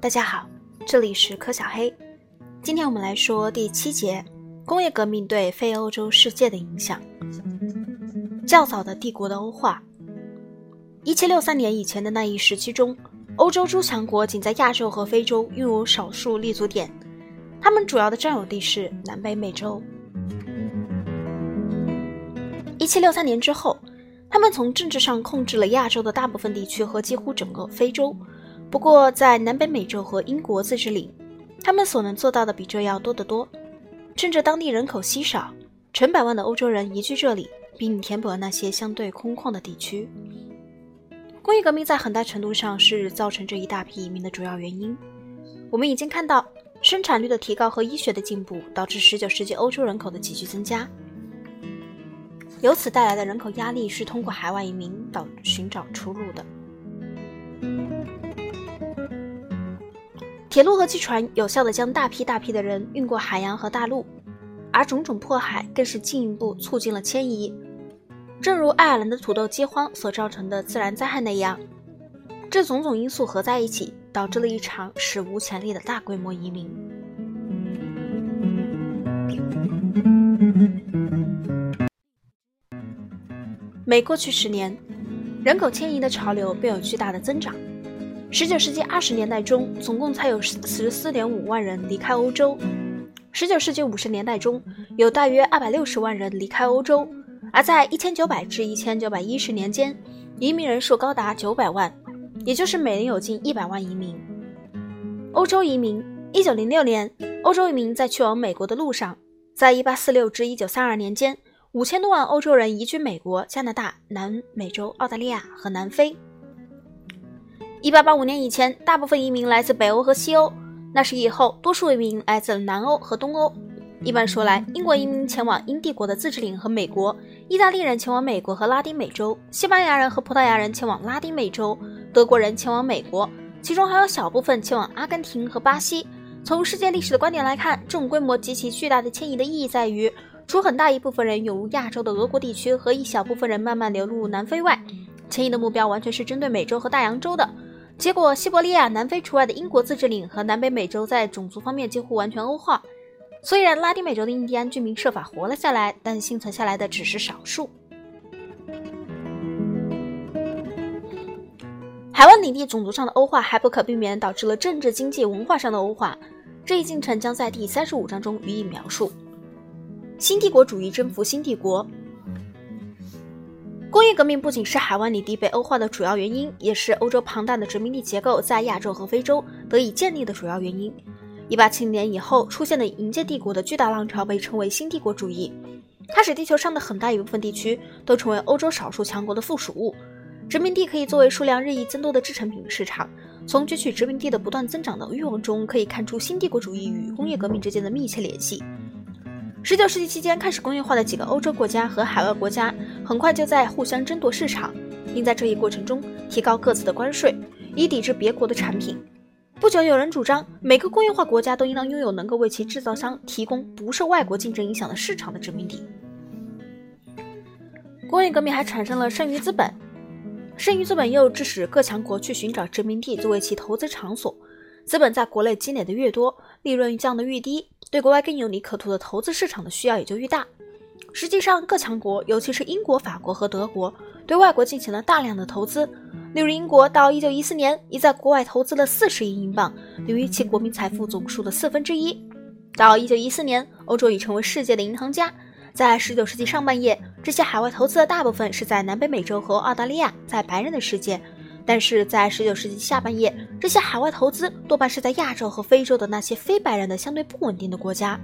大家好，这里是柯小黑。今天我们来说第七节：工业革命对非欧洲世界的影响。较早的帝国的欧化。一七六三年以前的那一时期中，欧洲诸强国仅在亚洲和非洲拥有少数立足点，他们主要的占有地是南北美洲。一七六三年之后，他们从政治上控制了亚洲的大部分地区和几乎整个非洲。不过，在南北美洲和英国自治领，他们所能做到的比这要多得多。趁着当地人口稀少，成百万的欧洲人移居这里，并填补了那些相对空旷的地区。工业革命在很大程度上是造成这一大批移民的主要原因。我们已经看到，生产率的提高和医学的进步导致19世纪欧洲人口的急剧增加。由此带来的人口压力是通过海外移民导寻找出路的。铁路和汽船有效地将大批大批的人运过海洋和大陆，而种种迫害更是进一步促进了迁移。正如爱尔兰的土豆饥荒所造成的自然灾害那样，这种种因素合在一起，导致了一场史无前例的大规模移民。每过去十年，人口迁移的潮流便有巨大的增长。十九世纪二十年代中，总共才有四十四点五万人离开欧洲；十九世纪五十年代中，有大约二百六十万人离开欧洲；而在一千九百至一千九百一十年间，移民人数高达九百万，也就是每年有近一百万移民。欧洲移民，一九零六年，欧洲移民在去往美国的路上，在一八四六至一九三二年间。五千多万欧洲人移居美国、加拿大、南美洲、澳大利亚和南非。一八八五年以前，大部分移民来自北欧和西欧；那时以后，多数移民来自南欧和东欧。一般说来，英国移民前往英帝国的自治领和美国；意大利人前往美国和拉丁美洲；西班牙人和葡萄牙人前往拉丁美洲；德国人前往美国，其中还有小部分前往阿根廷和巴西。从世界历史的观点来看，这种规模极其巨大的迁移的意义在于。除很大一部分人涌入亚洲的俄国地区和一小部分人慢慢流入南非外，迁移的目标完全是针对美洲和大洋洲的。结果，西伯利亚、南非除外的英国自治领和南北美洲在种族方面几乎完全欧化。虽然拉丁美洲的印第安居民设法活了下来，但幸存下来的只是少数。海湾领地种族上的欧化还不可避免导致了政治、经济、文化上的欧化，这一进程将在第三十五章中予以描述。新帝国主义征服新帝国。工业革命不仅是海湾领地被欧化的主要原因，也是欧洲庞大的殖民地结构在亚洲和非洲得以建立的主要原因。一八七零年以后出现的银界帝国的巨大浪潮被称为新帝国主义，它使地球上的很大一部分地区都成为欧洲少数强国的附属物。殖民地可以作为数量日益增多的制成品市场。从攫取殖民地的不断增长的欲望中，可以看出新帝国主义与工业革命之间的密切联系。十九世纪期间开始工业化的几个欧洲国家和海外国家，很快就在互相争夺市场，并在这一过程中提高各自的关税，以抵制别国的产品。不久，有人主张每个工业化国家都应当拥有能够为其制造商提供不受外国竞争影响的市场的殖民地。工业革命还产生了剩余资本，剩余资本又致使各强国去寻找殖民地作为其投资场所。资本在国内积累的越多，利润降得越低。对国外更有利可图的投资市场的需要也就愈大。实际上，各强国，尤其是英国、法国和德国，对外国进行了大量的投资。例如，英国到1914年已在国外投资了40亿英镑，等于其国民财富总数的四分之一。到1914年，欧洲已成为世界的银行家。在19世纪上半叶，这些海外投资的大部分是在南北美洲和澳大利亚，在白人的世界。但是在十九世纪下半叶，这些海外投资多半是在亚洲和非洲的那些非白人的相对不稳定的国家。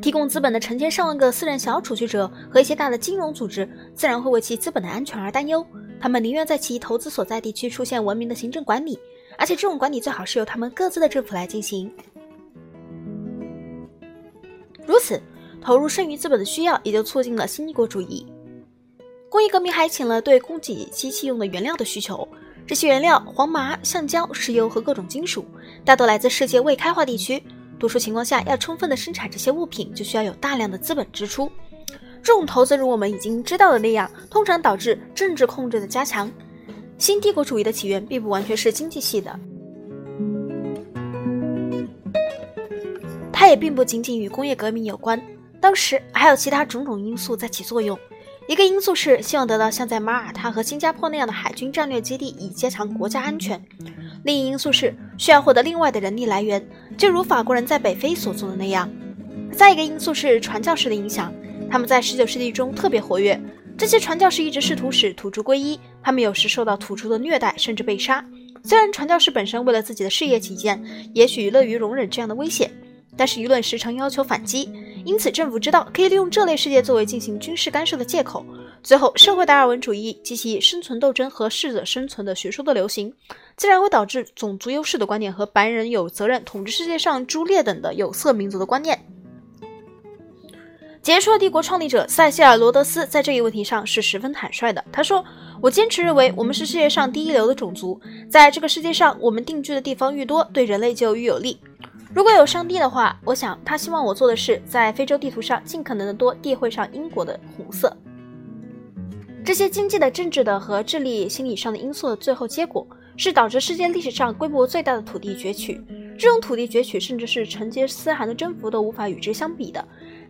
提供资本的成千上万个私人小储蓄者和一些大的金融组织，自然会为其资本的安全而担忧。他们宁愿在其投资所在地区出现文明的行政管理，而且这种管理最好是由他们各自的政府来进行。如此，投入剩余资本的需要也就促进了新帝国主义。工业革命还请了对供给机器用的原料的需求这些原料黄麻橡胶石油和各种金属大多来自世界未开化地区多数情况下要充分的生产这些物品就需要有大量的资本支出。这种投资如我们已经知道的那样通常导致政治控制的加强新帝国主义的起源并不完全是经济系的。它也并不仅仅与工业革命有关当时还有其他种种因素在起作用。一个因素是希望得到像在马耳他和新加坡那样的海军战略基地，以加强国家安全；另一因素是需要获得另外的人力来源，就如法国人在北非所做的那样。再一个因素是传教士的影响，他们在19世纪中特别活跃。这些传教士一直试图使土著皈依，他们有时受到土著的虐待，甚至被杀。虽然传教士本身为了自己的事业起见，也许乐于容忍这样的危险，但是舆论时常要求反击。因此，政府知道可以利用这类事件作为进行军事干涉的借口。最后，社会达尔文主义及其生存斗争和适者生存的学说的流行，自然会导致种族优势的观念和白人有责任统治世界上朱列等的有色民族的观念。杰出的帝国创立者塞西尔·罗德斯在这一问题上是十分坦率的。他说：“我坚持认为，我们是世界上第一流的种族，在这个世界上，我们定居的地方愈多，对人类就愈有利。”如果有上帝的话，我想他希望我做的事，在非洲地图上尽可能的多地绘上英国的红色。这些经济的、政治的和智力、心理上的因素的最后结果，是导致世界历史上规模最大的土地攫取。这种土地攫取，甚至是成吉思汗的征服都无法与之相比的。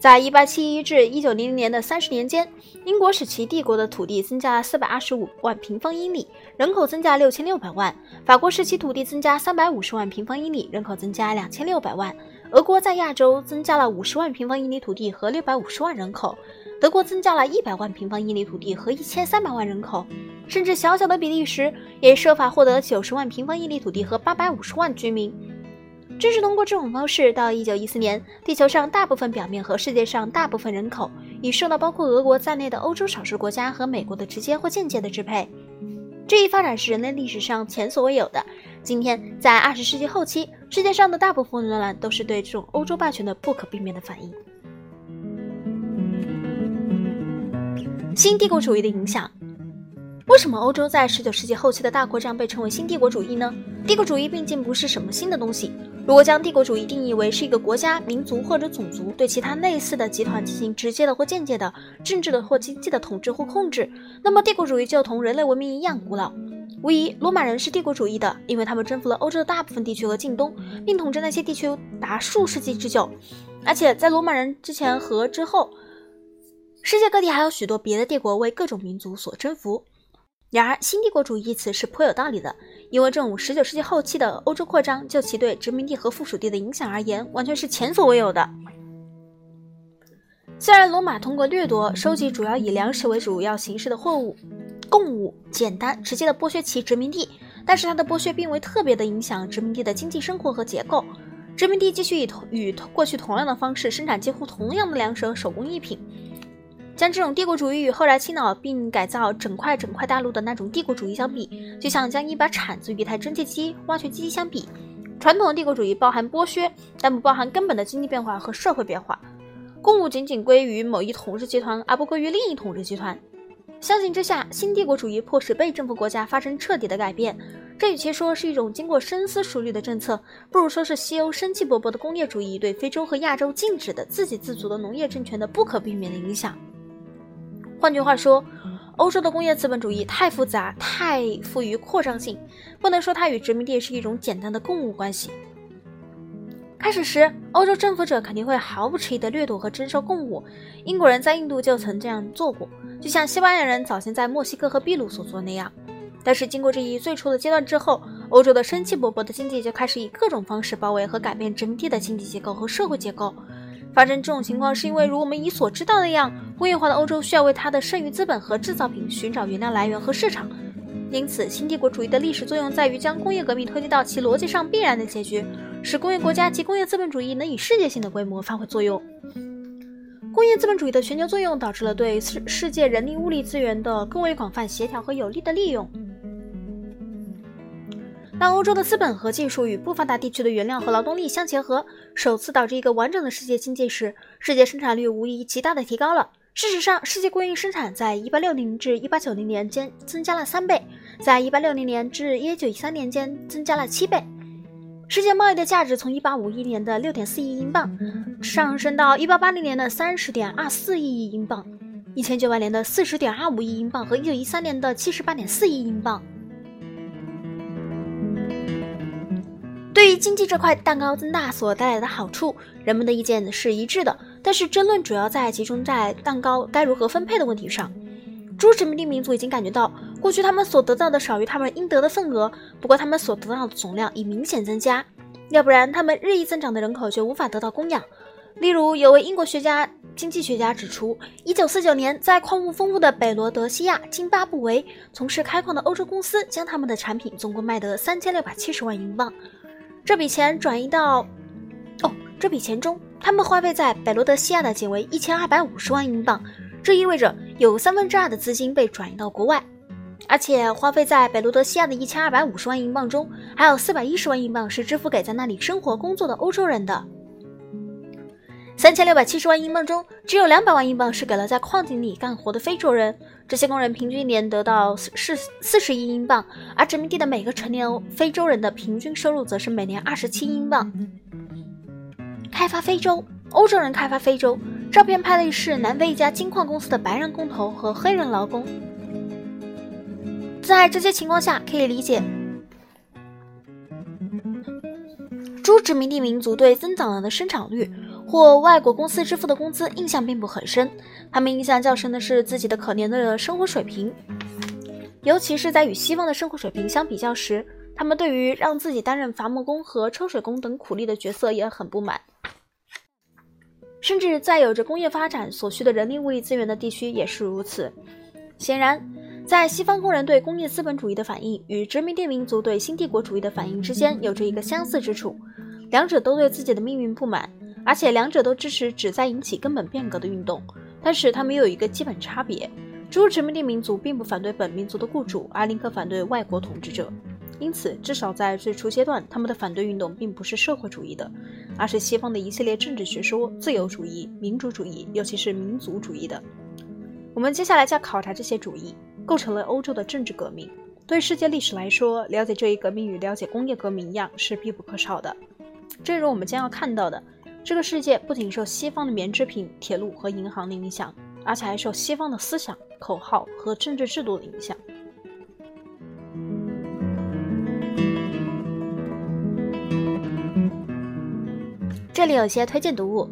在一八七一至一九零零年的三十年间，英国使其帝国的土地增加了四百二十五万平方英里，人口增加六千六百万；法国使其土地增加三百五十万平方英里，人口增加两千六百万；俄国在亚洲增加了五十万平方英里土地和六百五十万人口；德国增加了一百万平方英里土地和一千三百万人口；甚至小小的比利时也设法获得九十万平方英里土地和八百五十万居民。正是通过这种方式，到一九一四年，地球上大部分表面和世界上大部分人口已受到包括俄国在内的欧洲少数国家和美国的直接或间接的支配。这一发展是人类历史上前所未有的。今天，在二十世纪后期，世界上的大部分人乱都是对这种欧洲霸权的不可避免的反应。新帝国主义的影响。为什么欧洲在十九世纪后期的大扩张被称为新帝国主义呢？帝国主义毕竟不是什么新的东西。如果将帝国主义定义为是一个国家、民族或者种族对其他类似的集团进行直接的或间接的政治的或经济的统治或控制，那么帝国主义就同人类文明一样古老。无疑，罗马人是帝国主义的，因为他们征服了欧洲的大部分地区和近东，并统治那些地区达数世纪之久。而且在罗马人之前和之后，世界各地还有许多别的帝国为各种民族所征服。然而，新帝国主义一词是颇有道理的，因为这种十九世纪后期的欧洲扩张，就其对殖民地和附属地的影响而言，完全是前所未有的。虽然罗马通过掠夺、收集主要以粮食为主要形式的货物贡物，简单直接的剥削其殖民地，但是它的剥削并未特别的影响殖民地的经济生活和结构。殖民地继续以同与过去同样的方式生产几乎同样的粮食和手工艺品。将这种帝国主义与后来倾倒并改造整块整块大陆的那种帝国主义相比，就像将一把铲子与一台蒸汽机、挖掘机相比。传统的帝国主义包含剥削，但不包含根本的经济变化和社会变化。公务仅仅归于某一统治集团，而不归于另一统治集团。相形之下，新帝国主义迫使被征服国家发生彻底的改变。这与其说是一种经过深思熟虑的政策，不如说是西欧生气勃勃的工业主义对非洲和亚洲静止的自给自足的农业政权的不可避免的影响。换句话说，欧洲的工业资本主义太复杂，太富于扩张性，不能说它与殖民地是一种简单的共物关系。开始时，欧洲征服者肯定会毫不迟疑地掠夺和征收贡物。英国人在印度就曾这样做过，就像西班牙人早先在墨西哥和秘鲁所做那样。但是，经过这一最初的阶段之后，欧洲的生气勃勃的经济就开始以各种方式包围和改变殖民地的经济结构和社会结构。发生这种情况，是因为如我们已所知道那样，工业化的欧洲需要为它的剩余资本和制造品寻找原料来源和市场。因此，新帝国主义的历史作用在于将工业革命推进到其逻辑上必然的结局，使工业国家及工业资本主义能以世界性的规模发挥作用。工业资本主义的全球作用导致了对世世界人力物力资源的更为广泛、协调和有力的利用。当欧洲的资本和技术与不发达地区的原料和劳动力相结合，首次导致一个完整的世界经济时，世界生产率无疑极大的提高了。事实上，世界工业生产在1860至1890年间增加了三倍，在1860年至1913年间增加了七倍。世界贸易的价值从1851年的6.4亿英镑上升到1880年的30.24亿英镑，1900年的40.25亿英镑和1913年的78.4亿英镑。对于经济这块蛋糕增大所带来的好处，人们的意见是一致的。但是争论主要在集中在蛋糕该如何分配的问题上。诸殖民地民族已经感觉到，过去他们所得到的少于他们应得的份额，不过他们所得到的总量已明显增加，要不然他们日益增长的人口就无法得到供养。例如，有位英国学家、经济学家指出，1949年，在矿物丰富的北罗德西亚津巴布韦，从事开矿的欧洲公司将他们的产品总共卖得3670万英镑。这笔钱转移到，哦，这笔钱中，他们花费在北罗德西亚的仅为一千二百五十万英镑，这意味着有三分之二的资金被转移到国外，而且花费在北罗德西亚的一千二百五十万英镑中，还有四百一十万英镑是支付给在那里生活工作的欧洲人的。三千六百七十万英镑中，只有两百万英镑是给了在矿井里干活的非洲人。这些工人平均年得到四四十亿英镑，而殖民地的每个成年非洲人的平均收入则是每年二十七英镑。开发非洲，欧洲人开发非洲。照片拍的是南非一家金矿公司的白人工头和黑人劳工。在这些情况下，可以理解。猪殖民地民族对增长了的生产率或外国公司支付的工资印象并不很深，他们印象较深的是自己的可怜的生活水平，尤其是在与西方的生活水平相比较时，他们对于让自己担任伐木工和抽水工等苦力的角色也很不满，甚至在有着工业发展所需的人力物力资源的地区也是如此。显然。在西方工人对工业资本主义的反应与殖民地民族对新帝国主义的反应之间有着一个相似之处，两者都对自己的命运不满，而且两者都支持旨在引起根本变革的运动。但是他们又有一个基本差别：诸殖民地民族并不反对本民族的雇主，而宁可反对外国统治者。因此，至少在最初阶段，他们的反对运动并不是社会主义的，而是西方的一系列政治学说——自由主义、民主主义，尤其是民族主义的。我们接下来将考察这些主义。构成了欧洲的政治革命。对世界历史来说，了解这一革命与了解工业革命一样是必不可少的。正如我们将要看到的，这个世界不仅受西方的棉织品、铁路和银行的影响，而且还受西方的思想、口号和政治制度的影响。这里有些推荐读物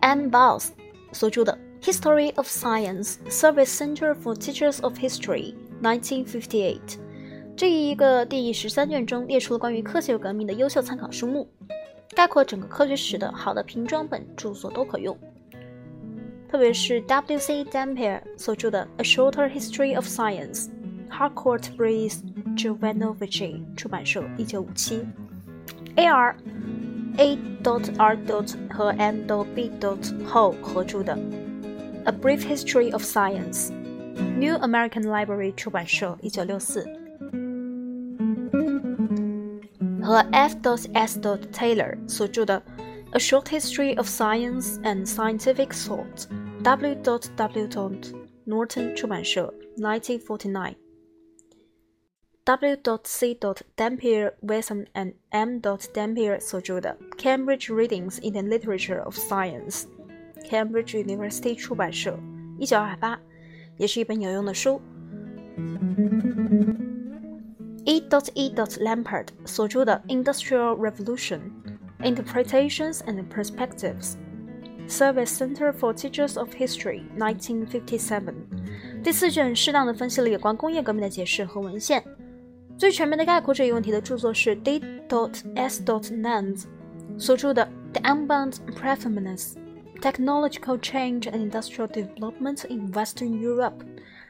：M. Bowles 所著的。History of Science Service Center for Teachers of History, 1958。这一个第十三卷中列出了关于科学革命的优秀参考书目，概括整个科学史的好的瓶装本著作都可用。特别是 W.C. Dampier 所著的《A Shorter History of Science》，Harcourt Breeze Jovanovici 出版社，一九五七；A. R. A. dot R. dot 和 M. B. dot Ho 合著的。A Brief History of Science, New American Library 出版社，一九六四。和 F. S. Taylor 所着的《A Short History of Science and Scientific Thought》，W. W. Norton 出版社，1949。W. C. Dampier Wilson and M. Dampier 所着的《Cambridge Readings in the Literature of Science》。Cambridge University 出版社，一九二八，也是一本有用的书。 E. E. Lampard 所着的《Industrial Revolution: Interpretations and Perspectives》，Service Center for Teachers of History, 1957。第四卷适当的分析了有关工业革命的解释和文献。最全面的概括这一问题的着作是 D. S. Nance 所着的《The Unbound Preeminence》。technological change and industrial development in Western Europe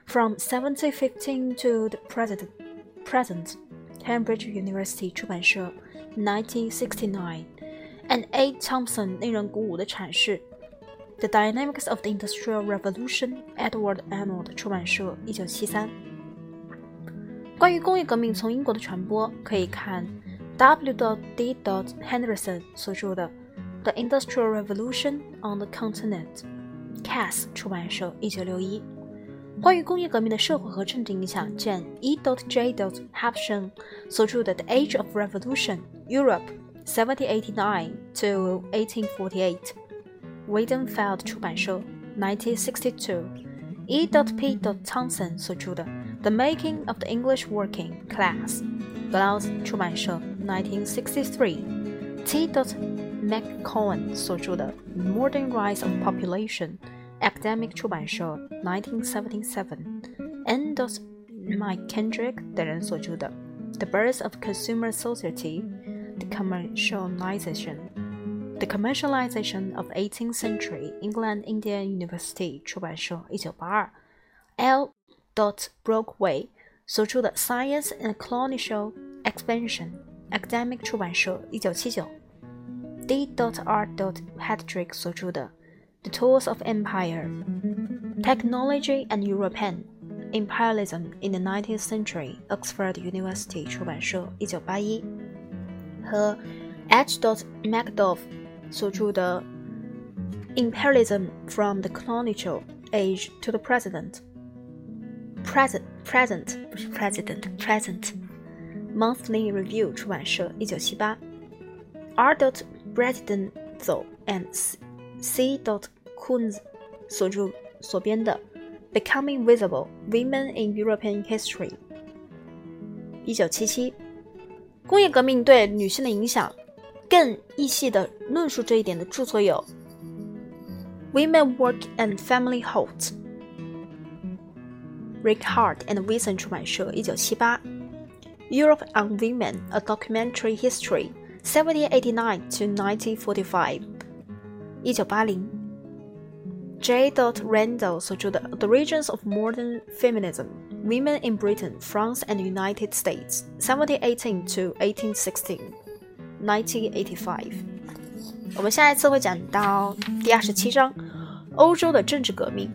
from 1715 to the present. present Cambridge University 出版社1969 and A. Thompson 令人鼓舞的阐释 The Dynamics of the Industrial Revolution Edward Arnold 出版社1973关于工业革命从英国的传播，可以看 W. D. Henderson 所着的 The Industrial Revolution on the Continent，Cass 出版社，一九六一。 关于工业革命的社会和政治影响，见 E. J. Hapshan 所着的《The Age of Revolution: Europe, 1789 to 1848》，Weidenfeld 出版社，1962。E. P. Townsend 所着的《The Making of the English Working Class》 格劳斯出版社，1963。T. McCowan 所着的《Modern Rise of Population》 ，Academic 出版社，1977。N. Mike Kendrick 等人所着的《The Birth of Consumer Society》，The Commercialization。The Commercialization of 18th Century England Indian University 出版社，一九八二；L. Brockway 所着的《Science and Colonial Expansion》，Academic 出版社，一九七九；D. R. Patrick 所着的《 The Tools of Empire》，Technology and European Imperialism in the Nineteenth Century Oxford University 出版社，一九八一；和 H. Macduff 所着的《Imperialism from the Colonial Age to the Present》，Present Present 不是 President Present Monthly Review 出版社，一九七八；R. Bredinzel and C. Kunz 所着所编的《Becoming Visible: Women in European History》，一九七七。工业革命对女性的影响。更细细的论述这一点的着作有《Women Work and Family Halt》，Rick Hart and Wilson 出版社，一九七八，《Europe on Women: A Documentary History, 1789 to 1945》，一九八零 ，J. Randall 所着的《The Regions of Modern Feminism: Women in Britain, France, and the United States, 1718 to 1816》。1985，我们下一次会讲到第二十七章欧洲的政治革命。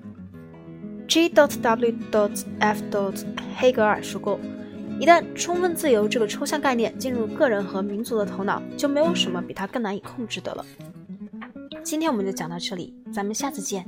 G. W. F. 黑格尔说过，一旦充分自由这个抽象概念进入个人和民族的头脑，就没有什么比它更难以控制的了。 今天我们就讲到这里咱们下次见。